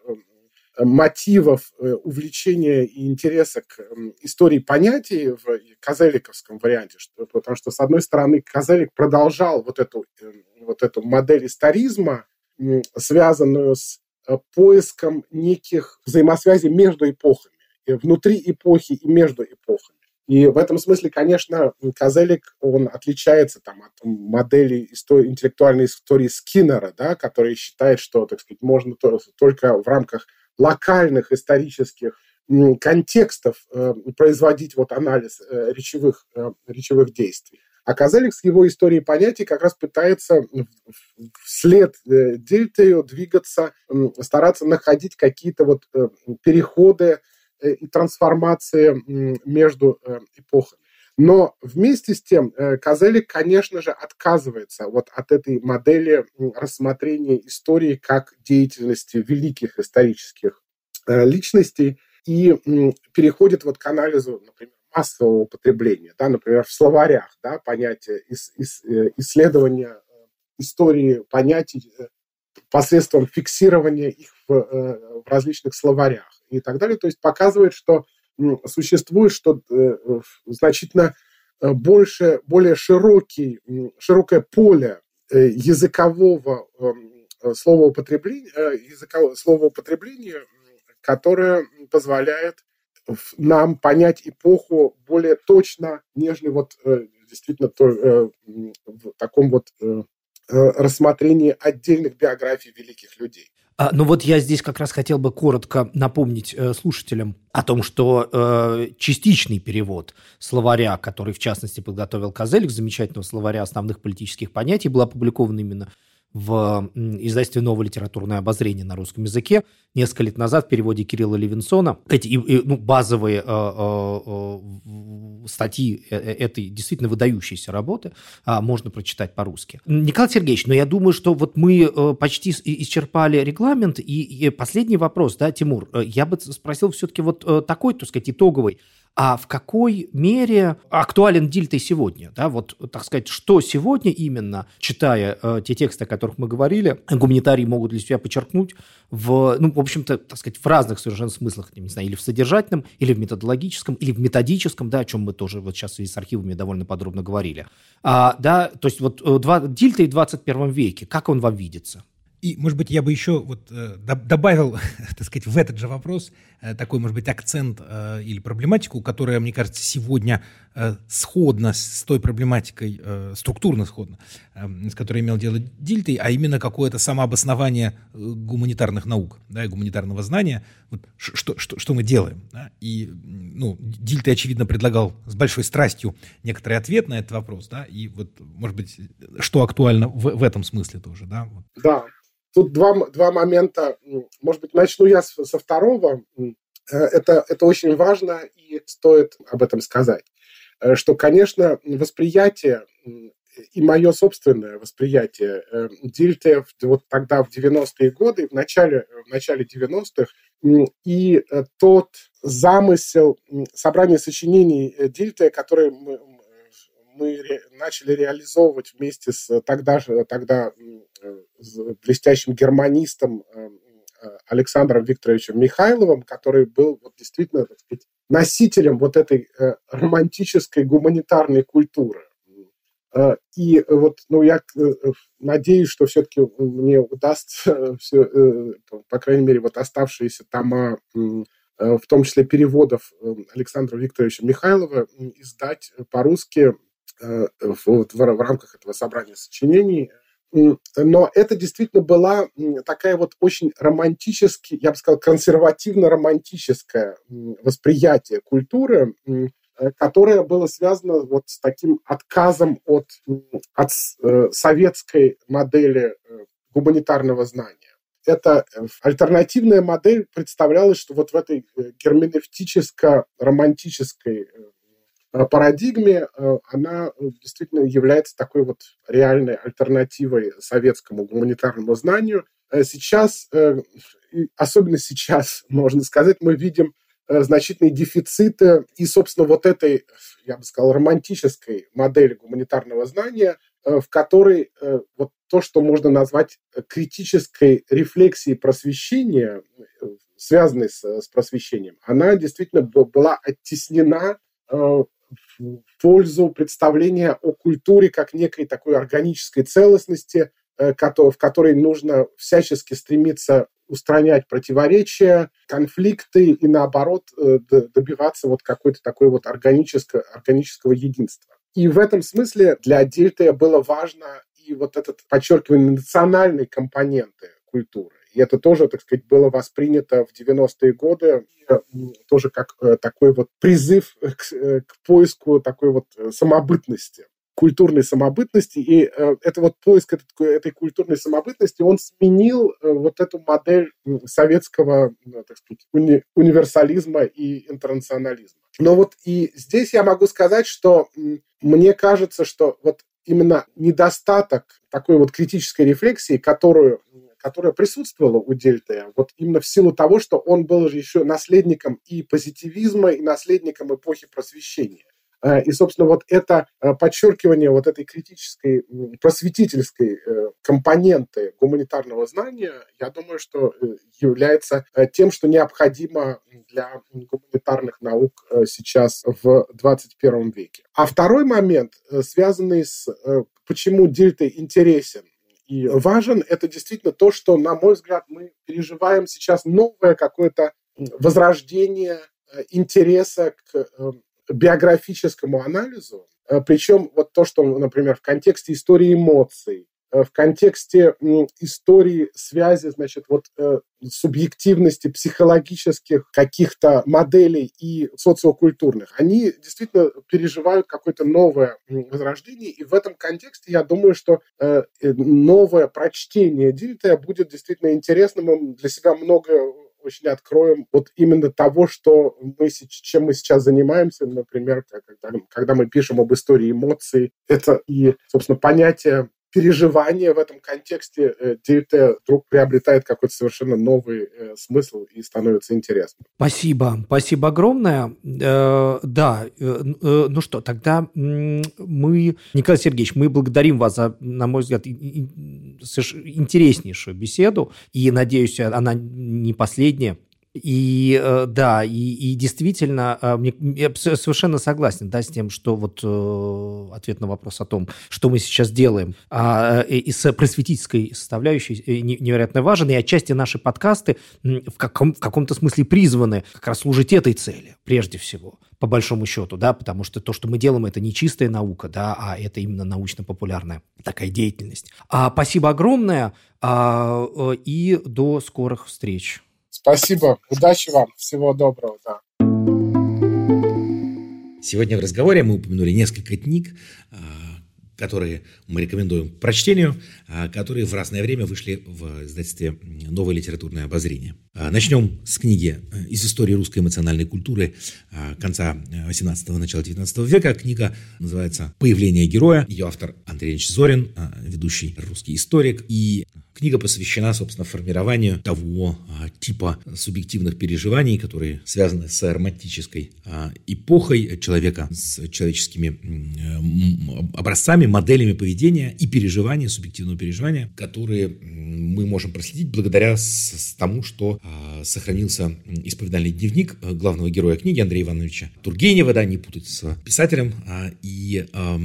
мотивов увлечения и интереса к истории понятий в казеликовском варианте, потому что, с одной стороны, Казелик продолжал вот эту, вот эту модель историзма, связанную с поиском неких взаимосвязей между эпохами, внутри эпохи и между эпохами. И в этом смысле, конечно, Козелик, он отличается там, от модели истории, интеллектуальной истории Скиннера, да, который считает, что, так сказать, можно только в рамках локальных исторических контекстов э, производить вот анализ э, речевых, э, речевых действий. А Козелик с его историей понятий как раз пытается вслед Дельтею двигаться, стараться находить какие-то вот переходы и трансформации между эпохами. Но вместе с тем э, Козелик, конечно же, отказывается вот от этой модели рассмотрения истории как деятельности великих исторических личностей и переходит вот к анализу, например, массового потребления, да, например, в словарях, да, понятие ис, ис, исследования истории понятий посредством фиксирования их в, в различных словарях и так далее. То есть показывает, что существует что э, значительно э, больше, более широкий, широкое поле э, языкового словоупотребления, языкового словоупотребления, которое позволяет нам понять эпоху более точно, нежели вот действительно то, в таком вот рассмотрении отдельных биографий великих людей. А, ну вот я здесь как раз хотел бы коротко напомнить э, слушателям о том, что э, частичный перевод словаря, который в частности подготовил Козелик, замечательного словаря основных политических понятий, был опубликован именно в издательстве «Новое литературное обозрение» на русском языке несколько лет назад в переводе Кирилла Левинсона. Эти и, и, ну, базовые э, э, э, статьи э, э, этой действительно выдающейся работы э, можно прочитать по-русски. Николай Сергеевич, но я думаю, что вот мы почти исчерпали регламент. И, и последний вопрос, да, Тимур, я бы спросил все-таки вот такой, так сказать, итоговый а в какой мере актуален Дильтей сегодня? Да, вот, так сказать, что сегодня именно, читая э, те тексты, о которых мы говорили, гуманитарии могут для себя подчеркнуть в, ну, в общем-то, так сказать, в разных совершенно смыслах, не знаю, или в содержательном, или в методологическом, или в методическом, да, о чем мы тоже вот сейчас и с архивами довольно подробно говорили. А, да, то есть вот э, два, Дильтей в 21 веке, как он вам видится? И, может быть, я бы еще вот, э, добавил, <laughs> так сказать, в этот же вопрос э, такой, может быть, акцент э, или проблематику, которая, мне кажется, сегодня сходна с той проблематикой, структурно сходна, э, с которой имел дело Дильтей, а именно какое-то самообоснование гуманитарных наук, да, и гуманитарного знания, вот, что, что, что мы делаем. Да? И ну, Дильтей, очевидно, предлагал с большой страстью некоторый ответ на этот вопрос, да, и вот, может быть, что актуально в, в этом смысле тоже, да? Да, Тут два, два момента. Может быть, начну я со второго. Э, это, это очень важно, и стоит об этом сказать. Э, что, конечно, восприятие и мое собственное восприятие э, Дильте вот тогда в 90-е годы, в начале, в начале 90-х, и тот замысел собрания сочинений Дильте, который мы, мы начали реализовывать вместе с тогда, же, тогда блестящим германистом э, э, Александром Викторовичем Михайловым, который был вот действительно так сказать, носителем вот этой э, романтической гуманитарной культуры. И вот, ну, я надеюсь, что все-таки мне удастся, все, по крайней мере, вот оставшиеся тома, в том числе переводов Александра Викторовича Михайлова, издать по-русски в, в, рамках этого собрания сочинений – но это действительно была такая вот очень романтически, я бы сказал, консервативно-романтическое восприятие культуры, э, которое было связано вот с таким отказом от, от э, советской модели э, гуманитарного знания. Эта альтернативная модель представлялась, что вот в этой герменевтическо-романтической Э, парадигме э, она э, действительно является такой вот реальной альтернативой советскому гуманитарному знанию. Сейчас, особенно сейчас, <laughs> можно сказать, мы видим значительные дефициты и, собственно, вот этой, я бы сказал, романтической модели гуманитарного знания, в которой вот то, что можно назвать критической рефлексией просвещения, связанной с просвещением, она действительно была оттеснена в пользу представления о культуре как некой такой органической целостности, в которой нужно всячески стремиться устранять противоречия, конфликты и, наоборот, э, добиваться вот какой-то такой вот органического, органического единства. И в этом смысле для Дильтея было важно и вот этот подчеркивание национальной компоненты культуры. И это тоже, так сказать, было воспринято в 90-е годы тоже как э, такой вот призыв к, э, к поиску такой вот самобытности культурной самобытности, и э, это вот поиск этот, этой культурной самобытности, он сменил э, вот эту модель советского, ну, так сказать, уни, универсализма и интернационализма. Но вот и здесь я могу сказать, что мне кажется, что вот именно недостаток такой вот критической рефлексии, которую которая присутствовала у Дельты, вот именно в силу того, что он был же еще наследником и позитивизма, и наследником эпохи просвещения. Э, и, собственно, вот это э, подчеркивание вот этой критической, просветительской э, компоненты гуманитарного знания, я думаю, что является тем, что необходимо для гуманитарных наук сейчас в 21 веке. А второй момент, связанный с почему дельта интересен и важен, это действительно то, что, на мой взгляд, мы переживаем сейчас новое какое-то возрождение интереса к биографическому анализу, э, причем вот то, что, например, в контексте истории эмоций, э, в контексте истории связи, значит, вот э, субъективности психологических каких-то моделей и социокультурных, они действительно переживают какое-то новое возрождение, и в этом контексте я думаю, что новое прочтение Дильта будет действительно интересным, для себя много очень откроем вот именно того, что мы, чем мы сейчас занимаемся, например, когда, когда мы пишем об истории эмоций, это и, собственно, понятие переживание в этом контексте э, ДТ вдруг приобретает какой-то совершенно новый э, смысл и становится интересным. Спасибо, спасибо огромное. Э, да, ну что, тогда мы, Николай Сергеевич, мы благодарим вас за, на мой взгляд, интереснейшую беседу, и, надеюсь, она не последняя. И э, да, и, и действительно, э, мне, я совершенно согласен да, с тем, что вот э, ответ на вопрос о том, что мы сейчас делаем, а, и с просветительской составляющей невероятно важен, и отчасти наши подкасты в, каком, в каком-то смысле призваны как раз служить этой цели, прежде всего, по большому счету, да, потому что то, что мы делаем, это не чистая наука, да, а это именно научно-популярная такая деятельность. А, спасибо огромное, а, и до скорых встреч. Спасибо, удачи вам, всего доброго, да. Сегодня в разговоре мы упомянули несколько книг, а, которые мы рекомендуем к прочтению, а, которые в разное время вышли в издательстве «Новое литературное обозрение». А, начнем с книги э, из истории русской эмоциональной культуры конца 18-го, начала 19 века. Книга называется «Появление героя». Ее автор Андрей Ильич Зорин, ведущий русский историк. И Книга посвящена, собственно, формированию того а, типа субъективных переживаний, которые связаны с романтической а, эпохой человека, с человеческими а, образцами, моделями поведения и переживания, субъективного переживания, которые мы можем проследить благодаря тому, что а, сохранился исповедальный дневник а, главного героя книги Андрея Ивановича Тургенева, да, не путать с писателем, а, и а,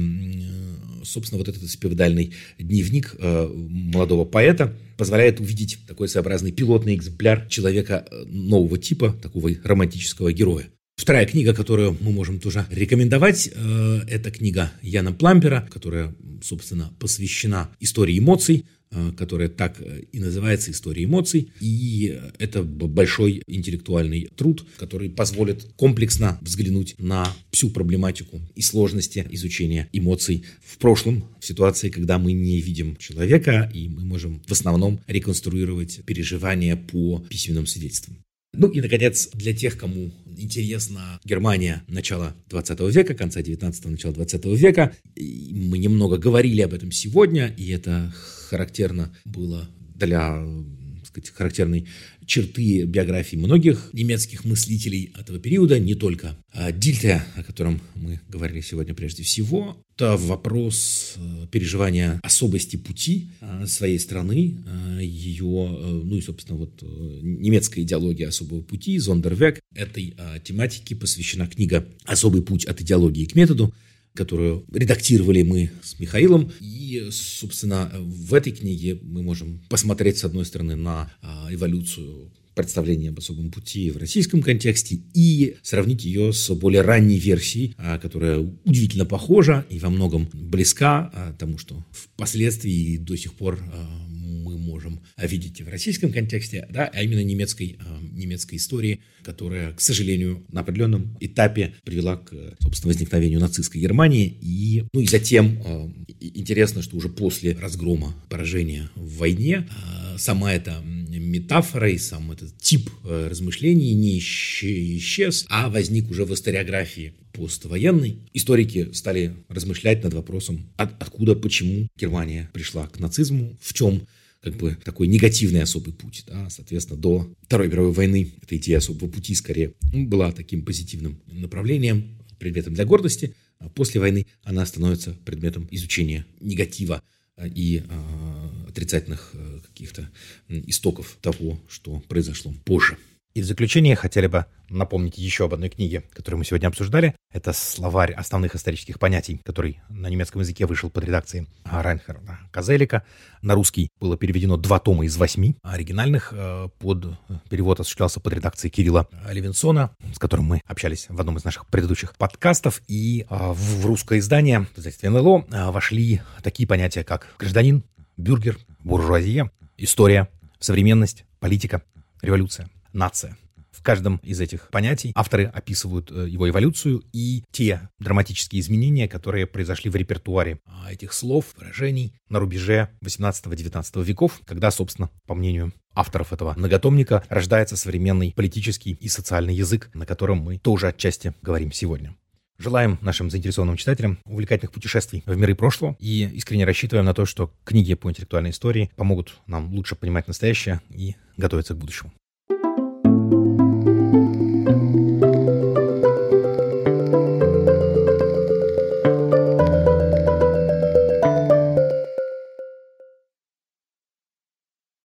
собственно, вот этот исповедальный дневник э, молодого поэта позволяет увидеть такой своеобразный пилотный экземпляр человека э, нового типа, такого романтического героя. Вторая книга, которую мы можем тоже рекомендовать, э, это книга Яна Плампера, которая, собственно, посвящена истории эмоций, Э, которая так э, и называется «История эмоций». И это большой интеллектуальный труд, который позволит комплексно взглянуть на всю проблематику и сложности изучения эмоций в прошлом, в ситуации, когда мы не видим человека, и мы можем в основном реконструировать переживания по письменным свидетельствам. Ну и, наконец, для тех, кому интересна Германия начала 20 века, конца 19-го, начала 20 века, мы немного говорили об этом сегодня, и это характерно было для сказать, характерной черты биографии многих немецких мыслителей этого периода, не только Дильте, о котором мы говорили сегодня прежде всего, это вопрос э, переживания особости пути э, своей страны, э, ее, ну и, собственно, вот немецкая идеология особого пути, Зондервек. Этой тематике посвящена книга «Особый путь от идеологии к методу», которую редактировали мы с Михаилом. И, собственно, в этой книге мы можем посмотреть, с одной стороны, на эволюцию представление об особом пути в российском контексте и сравнить ее с более ранней версией, а, которая удивительно похожа и во многом близка а, тому, что впоследствии до сих пор а, мы можем видеть в российском контексте, да, а именно немецкой, немецкой истории, которая, к сожалению, на определенном этапе привела к, собственно, возникновению нацистской Германии. И, ну и затем интересно, что уже после разгрома, поражения в войне, сама эта метафора и сам этот тип размышлений не исчез, а возник уже в историографии поствоенной. Историки стали размышлять над вопросом, от, откуда, почему Германия пришла к нацизму, в чем как бы такой негативный особый путь. Да? Соответственно, до Второй мировой войны эта идея особого пути скорее была таким позитивным направлением, предметом для гордости. А после войны она становится предметом изучения негатива и а, отрицательных э, каких-то истоков того, что произошло позже. И в заключение хотели бы напомнить еще об одной книге, которую мы сегодня обсуждали. Это словарь основных исторических понятий, который на немецком языке вышел под редакцией Райнхарда Казелика. На русский было переведено два тома из восьми оригинальных. Э, под перевод осуществлялся под редакцией Кирилла Левинсона, с которым мы общались в одном из наших предыдущих подкастов. И э, в русское издание, в издательстве НЛО, э, вошли такие понятия, как гражданин, бюргер, буржуазия, история, современность, политика, революция нация. В каждом из этих понятий авторы описывают э, его эволюцию и те драматические изменения, которые произошли в репертуаре а, этих слов, выражений на рубеже 18-19 веков, когда, собственно, по мнению авторов этого многотомника, рождается современный политический и социальный язык, на котором мы тоже отчасти говорим сегодня. Желаем нашим заинтересованным читателям увлекательных путешествий в миры прошлого и искренне рассчитываем на то, что книги по интеллектуальной истории помогут нам лучше понимать настоящее и готовиться к будущему.